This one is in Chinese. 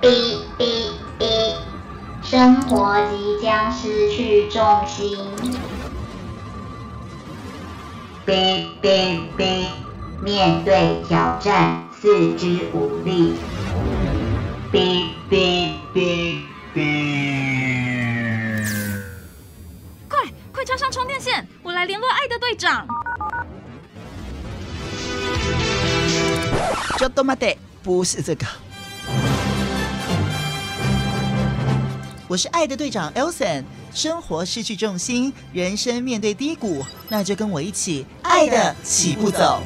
哔哔哔，生活即将失去重心。哔哔哔，面对挑战，四肢无力。哔哔哔哔，快快插上充电线，我来联络爱的队长。ちょっと待って，不是这个。 我是爱的队长 Elson，生活失去重心，人生面对低谷，那就跟我一起爱的起步走。